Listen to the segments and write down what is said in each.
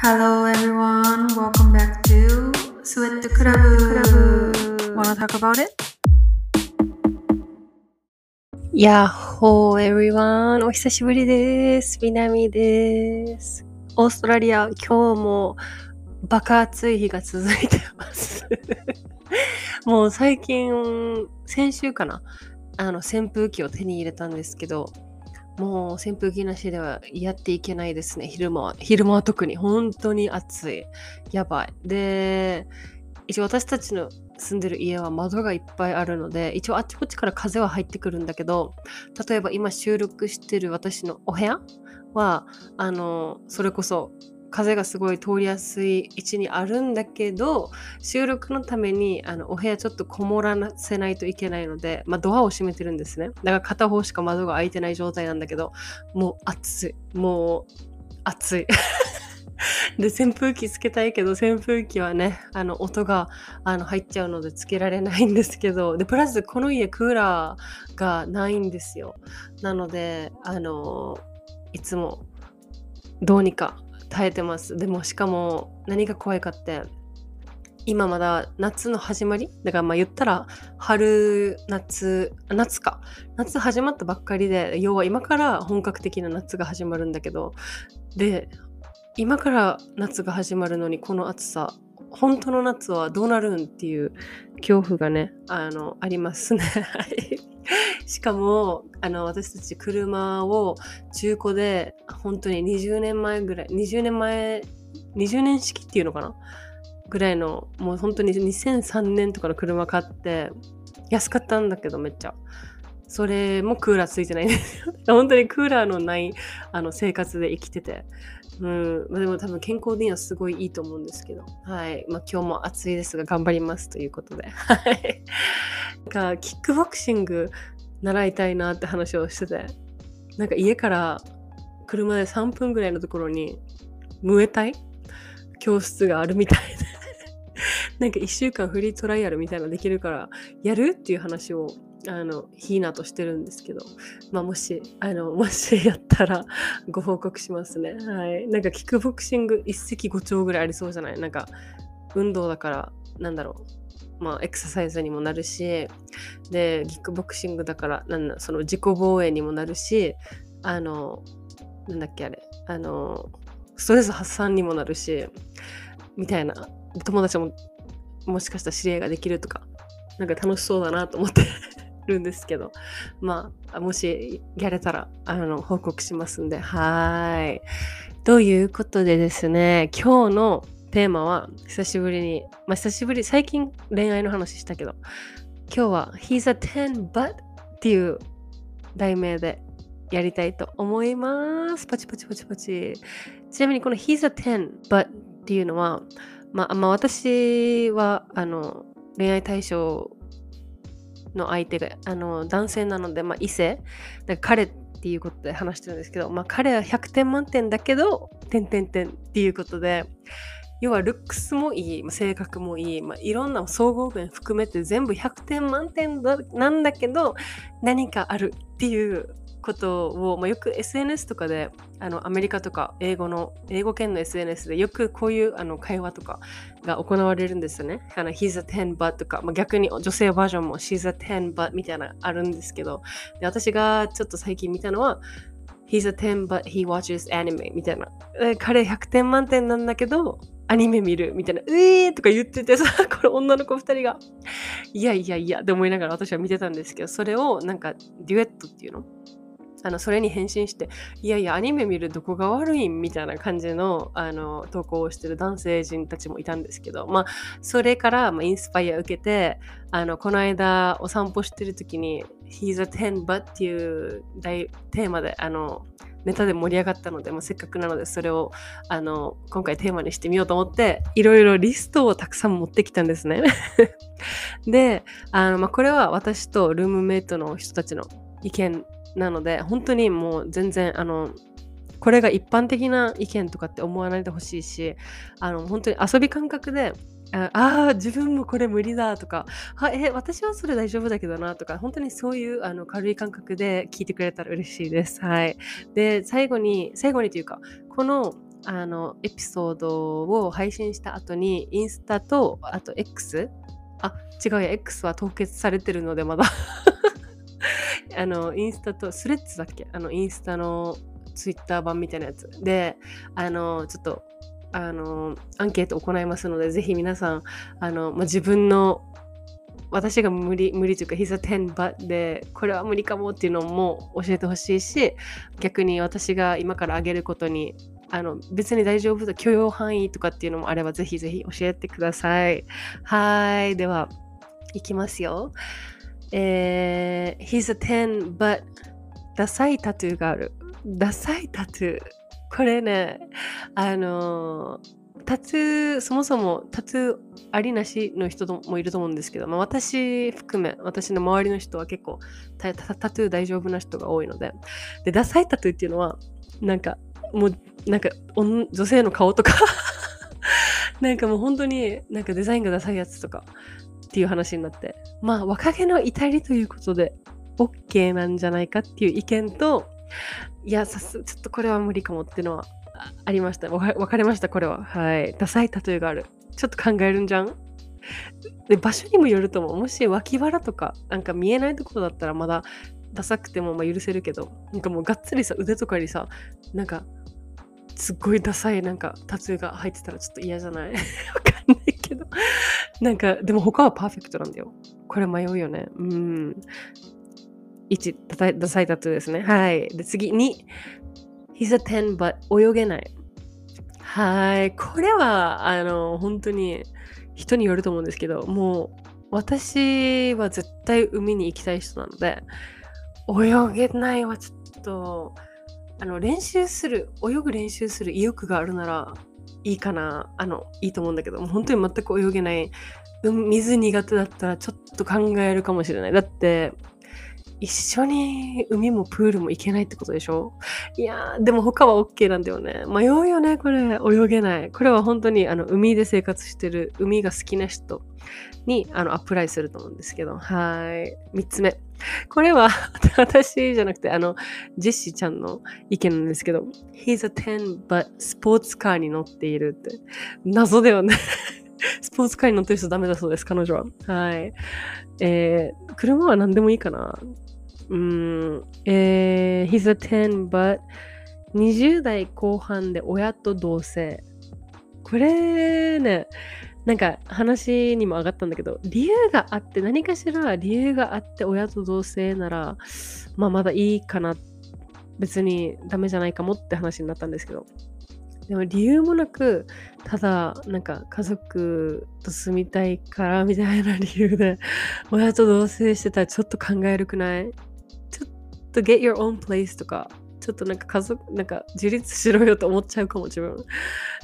Hello everyone, welcome back to Sweat Club. Wanna talk about it? やっほー everyone! お久しぶりです。みなみです。オーストラリア、今日もバカ暑い日が続いてます。もう最近、先週かな？あの、扇風機を手に入れたんですけど、もう扇風機なしではやっていけないですね、昼間は。昼間は特に。本当に暑い。やばい。で、一応私たちの住んでる家は窓がいっぱいあるので一応あっちこっちから風は入ってくるんだけど例えば今収録してる私のお部屋はあのそれこそ風がすごい通りやすい位置にあるんだけど収録のためにあのお部屋ちょっとこもらせないといけないので、まあ、ドアを閉めてるんですね。だから片方しか窓が開いてない状態なんだけどもう暑い。もう暑い。で扇風機つけたいけど扇風機はねあの音があの入っちゃうのでつけられないんですけどでプラスこの家クーラーがないんですよ。なのであのいつもどうにか耐えてます。でもしかも何が怖いかって今まだ夏の始まり？だからまあ言ったら春夏夏か。夏始まったばっかりで要は今から本格的な夏が始まるんだけどで今から夏が始まるのにこの暑さ本当の夏はどうなるんっていう恐怖がねあのありますね。しかもあの私たち車を中古で本当に20年前ぐらい20年前20年式っていうのかな？ぐらいのもう本当に2003年とかの車買って安かったんだけどめっちゃ。それもクーラーついてないんですよ。本当にクーラーのないあの生活で生きてて。うん、まあ、でも多分健康にはすごいいいと思うんですけど、はい。まあ今日も暑いですが頑張りますということで、なんかキックボクシング習いたいなって話をしてて、なんか家から車で3分ぐらいのところに、ムエタイ教室があるみたいで、なんか1週間フリートライアルみたいなのできるから、やるっていう話をあのヒーナとしてるんですけど、まあ、もしあの もしやったらご報告しますね。はい。なんかキックボクシング一石五鳥ぐらいありそうじゃない？なんか運動だからなんだろう。まあエクササイズにもなるしでキックボクシングだからなんだその自己防衛にもなるしあのなんだっけあれ？あのストレス発散にもなるしみたいな友達ももしかしたら知り合いができるとかなんか楽しそうだなと思ってるんですけど、まあ、もしやれたら、あの、報告しますんで、はい。ということでですね、今日のテーマは、久しぶりに、まあ、久しぶり、最近恋愛の話したけど、今日は、He's a 10 but っていう題名でやりたいと思います。パチパチパチパチ。ちなみにこの He's a 10 but っていうのは、まあ、まあ、私は、あの、恋愛対象の相手があの男性なので、まあ、異性。だか彼っていうことで話してるんですけど、まあ、彼は100点満点だけど点点点っていうことで要はルックスもいい性格もいい、まあ、いろんな総合面含めて全部100点満点なんだけど何かあるっていうことを、まあ、よく SNS とかであのアメリカとか英語の英語圏の SNS でよくこういうあの会話とかが行われるんですよね。あの He's a 10 but とか、まあ、逆に女性バージョンも She's a 10 but みたいなあるんですけどで私がちょっと最近見たのは He's a 10 but he watches anime みたいな。彼100点満点なんだけどアニメ見るみたいな、うえーとか言っててさ、これ女の子2人が、いやいやいやって思いながら私は見てたんですけど、それをなんかデュエットっていうの？あのそれに返信していやいやアニメ見るどこが悪いんみたいな感じのあの投稿をしてる男性陣たちもいたんですけどまあそれから、まあ、インスパイア受けてあのこの間お散歩してる時に「He's a 10 but」っていう大テーマであのネタで盛り上がったので、まあ、せっかくなのでそれをあの今回テーマにしてみようと思っていろいろリストをたくさん持ってきたんですね。であの、まあ、これは私とルームメイトの人たちの意見なので本当にもう全然あのこれが一般的な意見とかって思わないでほしいしあの本当に遊び感覚でああ自分もこれ無理だとかはえ私はそれ大丈夫だけどなとか本当にそういうあの軽い感覚で聞いてくれたら嬉しいです。はい、で最後に最後にというかこのあのエピソードを配信した後にインスタとあと X あ違うや X は凍結されてるのでまだ。あのインスタとスレッズだっけ？あのインスタのツイッター版みたいなやつ。であのちょっとあのアンケートを行いますのでぜひ皆さんあの、まあ、自分の私が無理無理というか He's a 10 but でこれは無理かもっていうのも教えてほしいし逆に私が今からあげることにあの別に大丈夫だ許容範囲とかっていうのもあればぜひぜひ教えてください。はい。ではいきますよ。えー、He's a 10 but ダサいタトゥーがある。ダサいタトゥーこれねあのータトゥーそもそもタトゥーありなしの人もいると思うんですけど、まあ、私含め私の周りの人は結構タトゥー大丈夫な人が多いので。でダサいタトゥーっていうのはなんかもうなんか女性の顔とか。なんかもう本当になんかデザインがダサいやつとか。っていう話になってまあ若気の至りということで OK なんじゃないかっていう意見といやさすちょっとこれは無理かもっていうのはありました。分かれました、これは。はい。ダサい例えがある。ちょっと考えるんじゃん？で、場所にもよると思う。もし脇腹とか、なんか見えないところだったらまだダサくてもま許せるけど、なんかもうがっつりさ、腕とかにさ、なんか、すっごいダサいなんかタトゥーが入ってたらちょっと嫌じゃない？わかんないけど。なんか、でも他はパーフェクトなんだよ。これ迷うよね。うん。1、ダサいタトゥーですね。はい。で、次、2、He's a 10 but 泳げない。はい。これは、あの、本当に人によると思うんですけど、もう私は絶対海に行きたい人なので、泳げないはちょっと、あの、練習する、泳ぐ練習する意欲があるならいいかな、あの、いいと思うんだけど、もう本当に全く泳げない、水苦手だったらちょっと考えるかもしれない。だって、一緒に海もプールも行けないってことでしょ？いやー、でも他は OK なんだよね。迷うよね、これ。泳げない。これは本当にあの海で生活してる、海が好きな人にあのアプライすると思うんですけど。はい。三つ目。これは 私じゃなくて、あの、ジェシーちゃんの意見なんですけど、He's a 10 but スポーツカーに乗っているって。謎だよね スポーツカーに乗ってる人ダメだそうです、彼女は。はい。えー、車は何でもいいかな。うん、えー、he's a 10 but 20代後半で親と同棲。これね、なんか話にも上がったんだけど、理由があって、何かしら理由があって親と同棲なら、まあまだいいかな。別にダメじゃないかもって話になったんですけど。でも理由もなく、ただ、なんか家族と住みたいからみたいな理由で、親と同棲してたらちょっと考えるくない？ちょっと get your own place とか、ちょっとなんか家族、なんか自立しろよと思っちゃうかも、自分。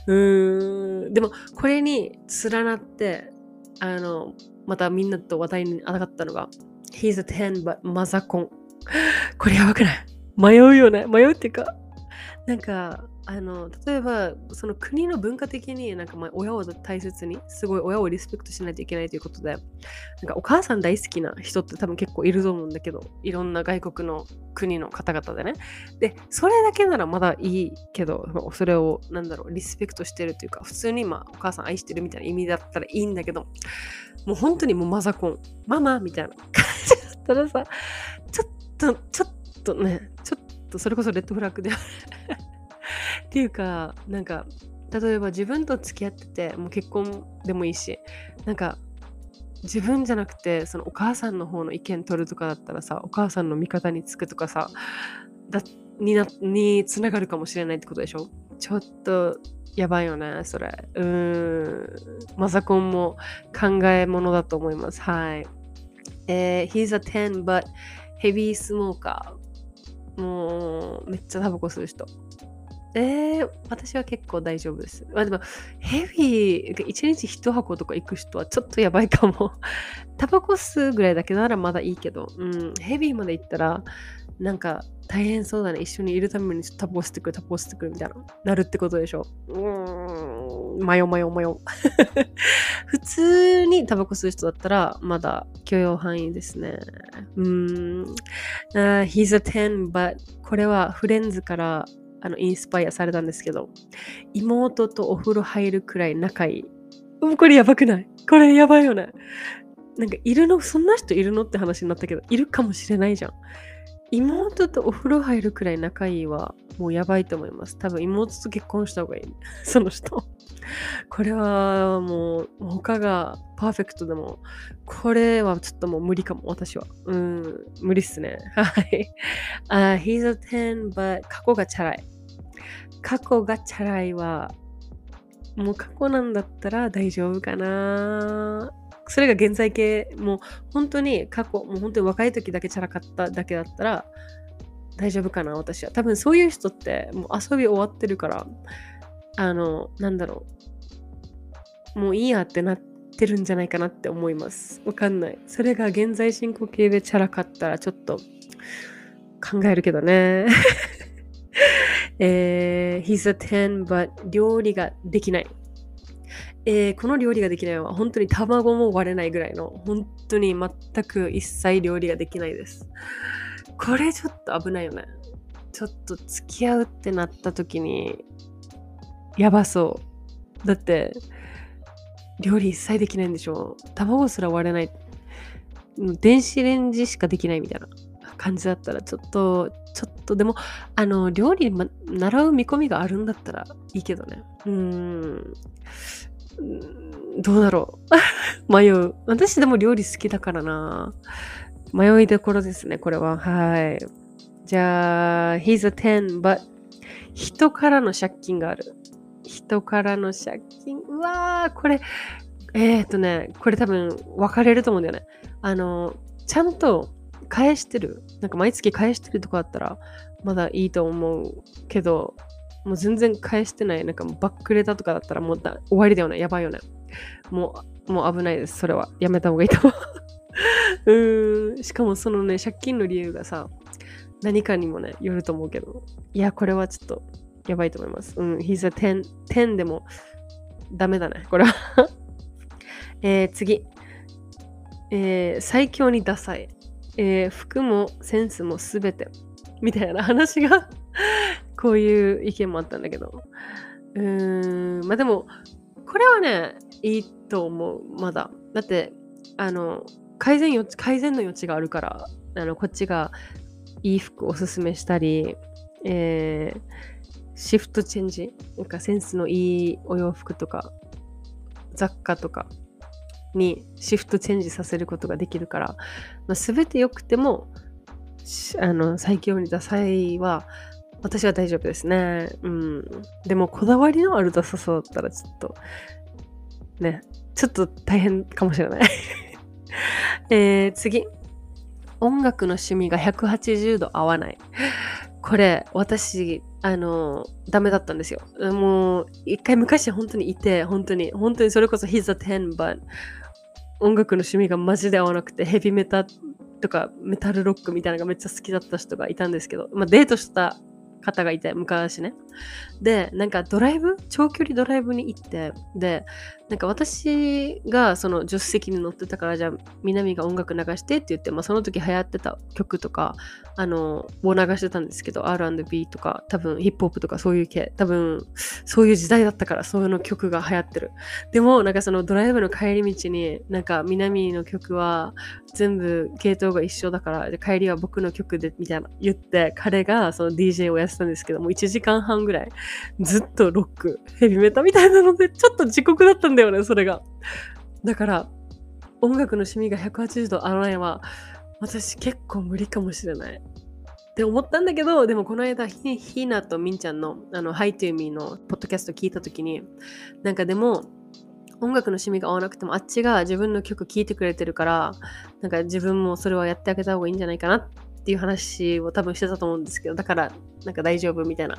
うーん。でも、これに連なって、あの、またみんなと話題に上がったのが、He's a 10 but マザコン。これやばくない？迷うよね？迷うっていうか、なんか、あの例えばその国の文化的になんかまあ親を大切にすごい親をリスペクトしないといけないということでなんかお母さん大好きな人って多分結構いると思うんだけどいろんな外国の国の方々でね。でそれだけならまだいいけどそれをなんだろうリスペクトしてるというか普通にまあお母さん愛してるみたいな意味だったらいいんだけどもう本当にもうマザコンママみたいな感じだったらさちょっとちょっとねちょっとそれこそレッドフラッグであるっていうかなんか例えば自分と付き合っててもう結婚でもいいしなんか自分じゃなくてそのお母さんの方の意見取るとかだったらさお母さんの味方につくとかさだになにつながるかもしれないってことでしょ？ちょっとやばいよねそれ。うーん。マザコンも考えものだと思います。はい。えー、He's a 10 but heavy smoker もうめっちゃタバコ吸う人。えー、私は結構大丈夫です。まあでも、ヘビー、1日1箱とか行く人はちょっとやばいかも。タバコ吸うぐらいだけならまだいいけど、うん、ヘビーまで行ったら、なんか大変そうだね。一緒にいるためにタバコ吸ってくる、タバコ吸ってくるみたいな、なるってことでしょ。うーん、マヨマヨマヨ。普通にタバコ吸う人だったら、まだ許容範囲ですね。うーん。Uh, he's a 10, but これはフレンズからあのインスパイアされたんですけど妹とお風呂入るくらい仲いい。うこれやばくない？これやばいよね。なんかいるの？そんな人いるの？って話になったけどいるかもしれないじゃん。妹とお風呂入るくらい仲いいはもうやばいと思います。多分妹と結婚した方がいい。その人。これはもう他がパーフェクトでもこれはちょっともう無理かも私は。うん無理っすね。はい。uh, He's a 10 but 過去がチャラい。過去がチャラいはもう過去なんだったら大丈夫かな。それが現在形。もう本当に過去もう本当に若い時だけチャラかっただけだったら大丈夫かな私は。多分そういう人ってもう遊び終わってるからあのなんだろう。もういいやってなってるんじゃないかなって思います。わかんない。それが現在進行形でチャラかったらちょっと考えるけどね。えー、He's a 10 but 料理ができないえー、この料理ができないのは本当に卵も割れないぐらいの本当に全く一切料理ができないです。これちょっと危ないよね。ちょっと付き合うってなった時にやばそう。だって料理一切できないんでしょ卵すら割れない。電子レンジしかできないみたいな感じだったらちょっとちょっとでもあの料理、ま、習う見込みがあるんだったらいいけどねうんどうだろう 迷う。私でも料理好きだからな。迷いどころですね、これは。はい。じゃあ、he's a 10, but 人からの借金がある。人からの借金。うわー、これ、えー、っとね、これ多分分かれると思うんだよね。あの、ちゃんと返してる。なんか毎月返してるとこあったら、まだいいと思うけど、もう全然返してない、なんかもうバックレターとかだったらもうだ終わりだよね。やばいよね。もう、もう危ないです。それは。やめた方がいいと思う。うーん。しかもそのね、借金の理由がさ、何かにもね、よると思うけど、いや、これはちょっとやばいと思います。うん。He's a 10, 10でもダメだね。これは えー、次。えー、最強にダサい。えー、服もセンスもすべて。みたいな話が こういう意見もあったんだけど。うーん、まあでも、これはね、いいと思う、まだ。だって、あの、改善余地、改善の余地があるから、あの、こっちがいい服おすすめしたり、えー、シフトチェンジ、なんかセンスのいいお洋服とか、雑貨とかにシフトチェンジさせることができるから、まあ、全て良くても、あの、最強にダサいは、私は大丈夫ですね。うん。でも、こだわりのあるダサさだったら、ちょっと、ね、ちょっと大変かもしれない えー、次。音楽の趣味が180度合わない。これ、私、あの、ダメだったんですよ。もう、一回昔本当にいて、本当に、本当にそれこそ He's a 10 but 音楽の趣味がマジで合わなくて、ヘビメタとかメタルロックみたいなのがめっちゃ好きだった人がいたんですけど、まあ、デートした方がいて、昔ね。で、なんかドライブ長距離ドライブに行って、で、なんか私がその助手席に乗ってたから、じゃあ、南が音楽流してって言って、まあその時流行ってた曲とか、あの、を流してたんですけど、R&B とか、多分ヒップホップとかそういう系、多分そういう時代だったから、そういうの曲が流行ってる。でも、なんかそのドライブの帰り道に、なんか南の曲は全部系統が一緒だから、帰りは僕の曲で、みたいな言って、彼がその DJ をやってたんですけども、1時間半ぐらいずっとロック、ヘビメタみたいなので、ちょっと遅刻だったんだよね、それが。だから、音楽の趣味が180度合わないは、私結構無理かもしれない。って思ったんだけど、でもこの間、ひひなとみんちゃんの、あの、Hi to Me のポッドキャスト聞いたときに、なんかでも、音楽の趣味が合わなくてもあっちが自分の曲聴いてくれてるからなんか自分もそれはやってあげた方がいいんじゃないかなっていう話を多分してたと思うんですけどだからなんか大丈夫みたいな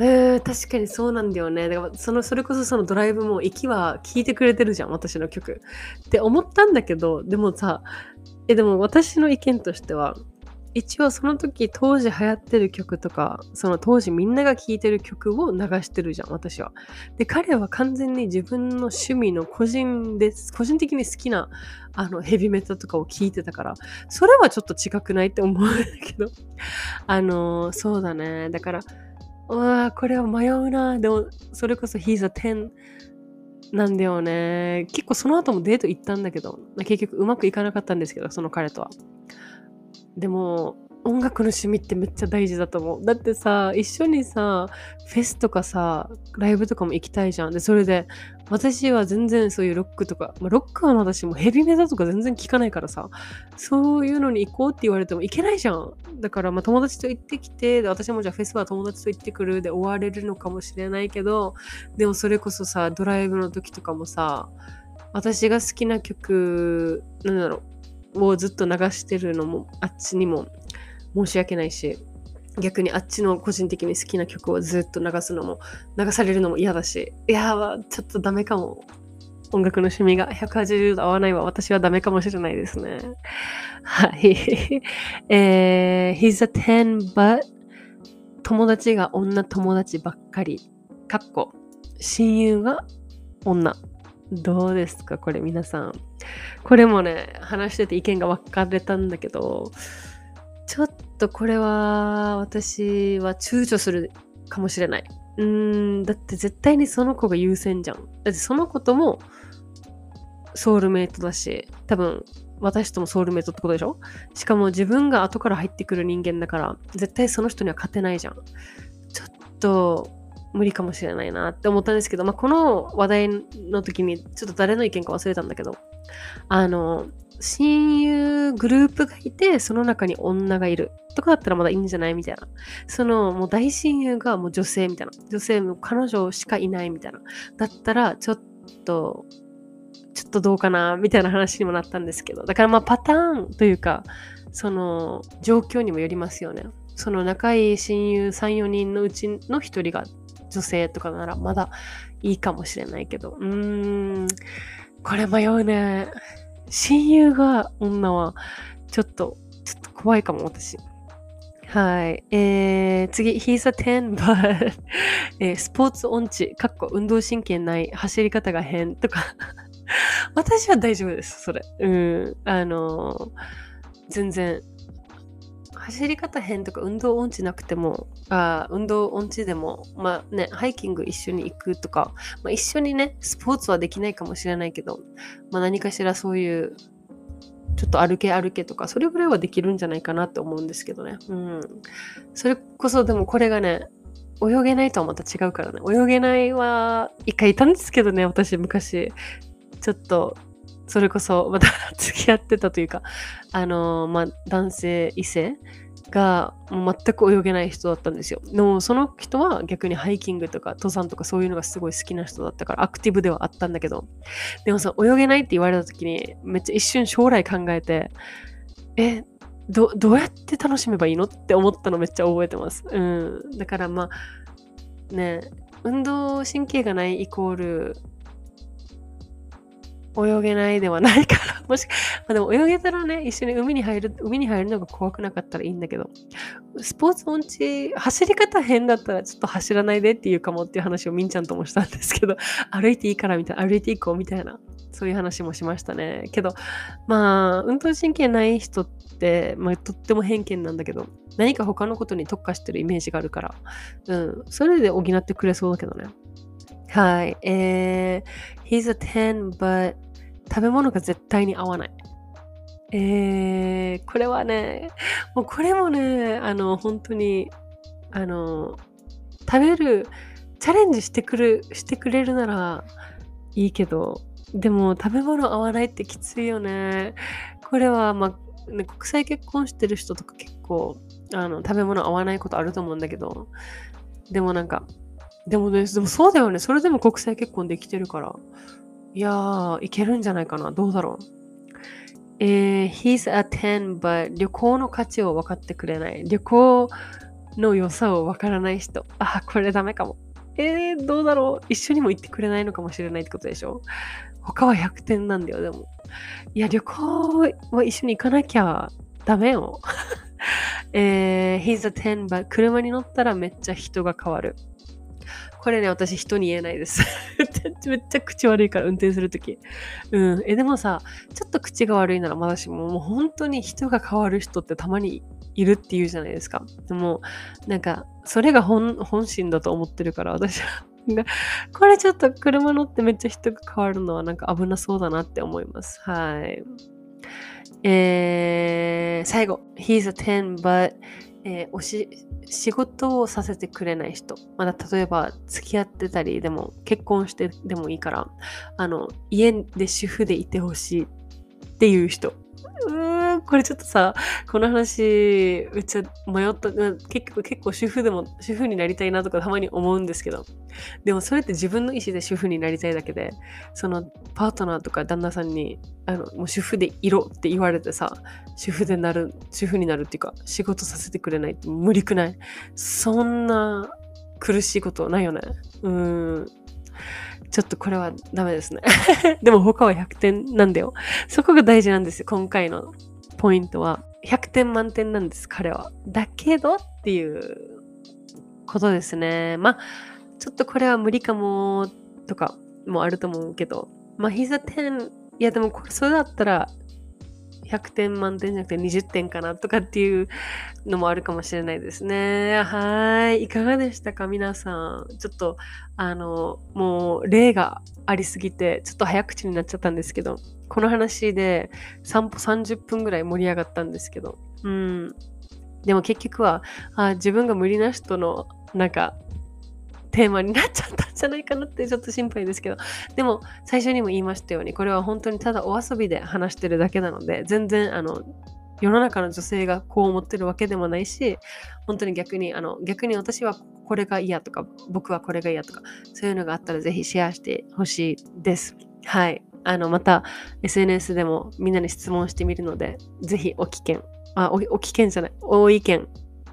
えー、確かにそうなんだよね。だからそのそれこそそのドライブも息は聴いてくれてるじゃん、私の曲。って思ったんだけど、でもさ、え、でも私の意見としては、一応その時当時流行ってる曲とか、その当時みんなが聴いてる曲を流してるじゃん、私は。で、彼は完全に自分の趣味の個人です、個人的に好きなあのヘビメタとかを聴いてたから、それはちょっと違くないって思うんだけど。あの、そうだね。だから、うわこれは迷うな。でも、それこそ He's a 10なんだよね。結構その後もデート行ったんだけど、結局うまくいかなかったんですけど、その彼とは。でも、音楽の趣味ってめっちゃ大事だと思う。だってさ、一緒にさ、フェスとかさ、ライブとかも行きたいじゃん。で、それで、私は全然そういうロックとか、まあ、ロックは私もヘビメタとか全然聞かないからさ、そういうのに行こうって言われても行けないじゃん。だから、まあ、友達と行ってきて、で私もじゃあフェスは友達と行ってくるで終われるのかもしれないけど、でもそれこそさ、ドライブの時とかもさ、私が好きな曲、なんだろう、をずっと流してるのも、あっちにも申し訳ないし、逆にあっちの個人的に好きな曲をずっと流すのも、流されるのも嫌だし、いやー、ちょっとダメかも。音楽の趣味が180度合わないわ。私はダメかもしれないですね。はい。えー、he's a ten, but 友達が女友達ばっかり。かっこ、親友が女。どうですか？これ皆さん。これもね、話してて意見が分かれたんだけど、ちょっととこれは私は躊躇するかもしれない。うーん、だって絶対にその子が優先じゃん。だってその子ともソウルメイトだし、多分私ともソウルメイトってことでしょ？しかも自分が後から入ってくる人間だから、絶対その人には勝てないじゃん。ちょっと無理かもしれないなって思ったんですけど、まあ、この話題の時にちょっと誰の意見か忘れたんだけど、あの、親友グループがいて、その中に女がいるとかだったらまだいいんじゃないみたいな。その、もう大親友がもう女性みたいな。女性も彼女しかいないみたいな。だったら、ちょっと、ちょっとどうかなみたいな話にもなったんですけど。だからまあパターンというか、その、状況にもよりますよね。その仲いい親友3、4人のうちの1人が女性とかならまだいいかもしれないけど。うーん、これ迷うね。親友が女は、ちょっと、ちょっと怖いかも、私。はい。えー、次、He's a 10 but えー、スポーツ音痴、かっこ運動神経ない、走り方が変とか 私は大丈夫です、それ。うん。あのー、全然走り方変とか運動音痴なくても、あ運動音痴でも、まあね、ハイキング一緒に行くとか、まあ、一緒にね、スポーツはできないかもしれないけど、まあ、何かしらそういう、ちょっと歩け歩けとか、それぐらいはできるんじゃないかなって思うんですけどね。うん。それこそ、でもこれがね、泳げないとはまた違うからね。泳げないは、一回いたんですけどね、私昔。ちょっとそれこそ、また 付き合ってたというか、あのー、まあ、男性異性が全く泳げない人だったんですよ。でもその人は逆にハイキングとか登山とかそういうのがすごい好きな人だったからアクティブではあったんだけど、でもさ、泳げないって言われた時にめっちゃ一瞬将来考えて、え、どどうやって楽しめばいいのって思ったのめっちゃ覚えてます。うん。だからまあ、ね、運動神経がないイコール泳げないではないから。もし、まあ、でも泳げたらね、一緒に海に入る、海に入るのが怖くなかったらいいんだけど、スポーツ音痴、走り方変だったらちょっと走らないでっていうかもっていう話をみんちゃんともしたんですけど、歩いていいからみたいな、歩いていこうみたいな、そういう話もしましたね。けど、まあ、運動神経ない人って、まあ、とっても偏見なんだけど、何か他のことに特化してるイメージがあるから、うん、それで補ってくれそうだけどね。はい。えー、he's a 10 but 食べ物が絶対に合わない。えー、これはね、もうこれもね、あの、本当に、あの、食べる、チャレンジしてくる、してくれるならいいけど、でも食べ物合わないってきついよね。これは、まあ、ね、国際結婚してる人とか結構、あの、食べ物合わないことあると思うんだけど、でもなんか、でもね、でもそうだよね。それでも国際結婚できてるから、いやー、いけるんじゃないかな。どうだろう。えー、he's a 10 but 旅行の価値を分かってくれない。旅行の良さを分からない人。あ、これダメかも。えー、どうだろう。一緒にも行ってくれないのかもしれないってことでしょ？他は100点なんだよ、でも。いや、旅行は一緒に行かなきゃダメよ。えー、he's a 10 but 車に乗ったらめっちゃ人が変わる。これね、私人に言えないです。めっちゃ口悪いから運転するとき。うん。え、でもさ、ちょっと口が悪いならまだしも、もう本当に人が変わる人ってたまにいるって言うじゃないですか。でも、なんか、それが本本心だと思ってるから、私は。これちょっと車乗ってめっちゃ人が変わるのはなんか危なそうだなって思います。はい。えー、最後。He's a 10 but えー、おし仕事をさせてくれない人、まだ例えば付き合ってたりでも結婚してでもいいからあの家で主婦でいてほしい。っっていう人。うーんこれちょっとさこの話めっちゃ迷った。結局結構主婦でも主婦になりたいなとかたまに思うんですけど。でもそれって自分の意思で主婦になりたいだけでそのパートナーとか旦那さんにあのもう主婦でいろって言われてさ主婦でなる主婦になるっていうか仕事させてくれないって無理くない。そんな苦しいことないよね。うん。ちょっとこれはダメですね。でも他は100点なんだよ。そこが大事なんですよ。今回のポイントは。100点満点なんです、彼は。だけどっていうことですね。まあ、ちょっとこれは無理かもとかもあると思うけど、まあ、膝10、いやでもこれそれだったら100点満点じゃなくて20点かなとかっていうのもあるかもしれないですね。はい。いかがでしたか？皆さん。ちょっと、あの、もう例がありすぎて、ちょっと早口になっちゃったんですけど、この話で散歩30分ぐらい盛り上がったんですけど、うん。でも結局は、あ自分が無理な人の、なんか、テーマになっちゃったんじゃないかなってちょっと心配ですけどでも最初にも言いましたようにこれは本当にただお遊びで話してるだけなので全然あの世の中の女性がこう思ってるわけでもないし本当に逆にあの逆に私はこれが嫌とか僕はこれが嫌とかそういうのがあったらぜひシェアしてほしいです。はい。あのまた SNS でもみんなに質問してみるのでぜひお危険あおお危険じゃない。お意見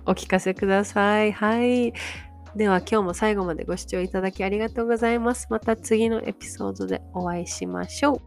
お聞かせください。はい。では今日も最後までご視聴いただきありがとうございます。また次のエピソードでお会いしましょう。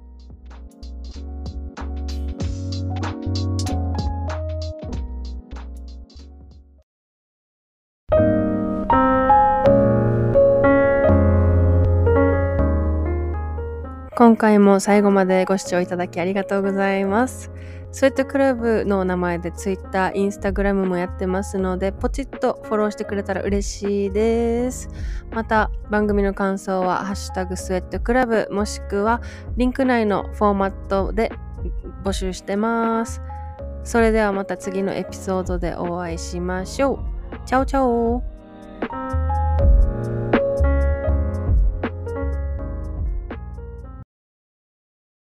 今回も最後までご視聴いただきありがとうございます。スウェットクラブの名前で Twitter、Instagram もやってますので、ポチッとフォローしてくれたら嬉しいです。また、番組の感想は、ハッシュタグスウェットクラブ、もしくは、リンク内のフォーマットで募集してます。それではまた次のエピソードでお会いしましょう。チャオチャオ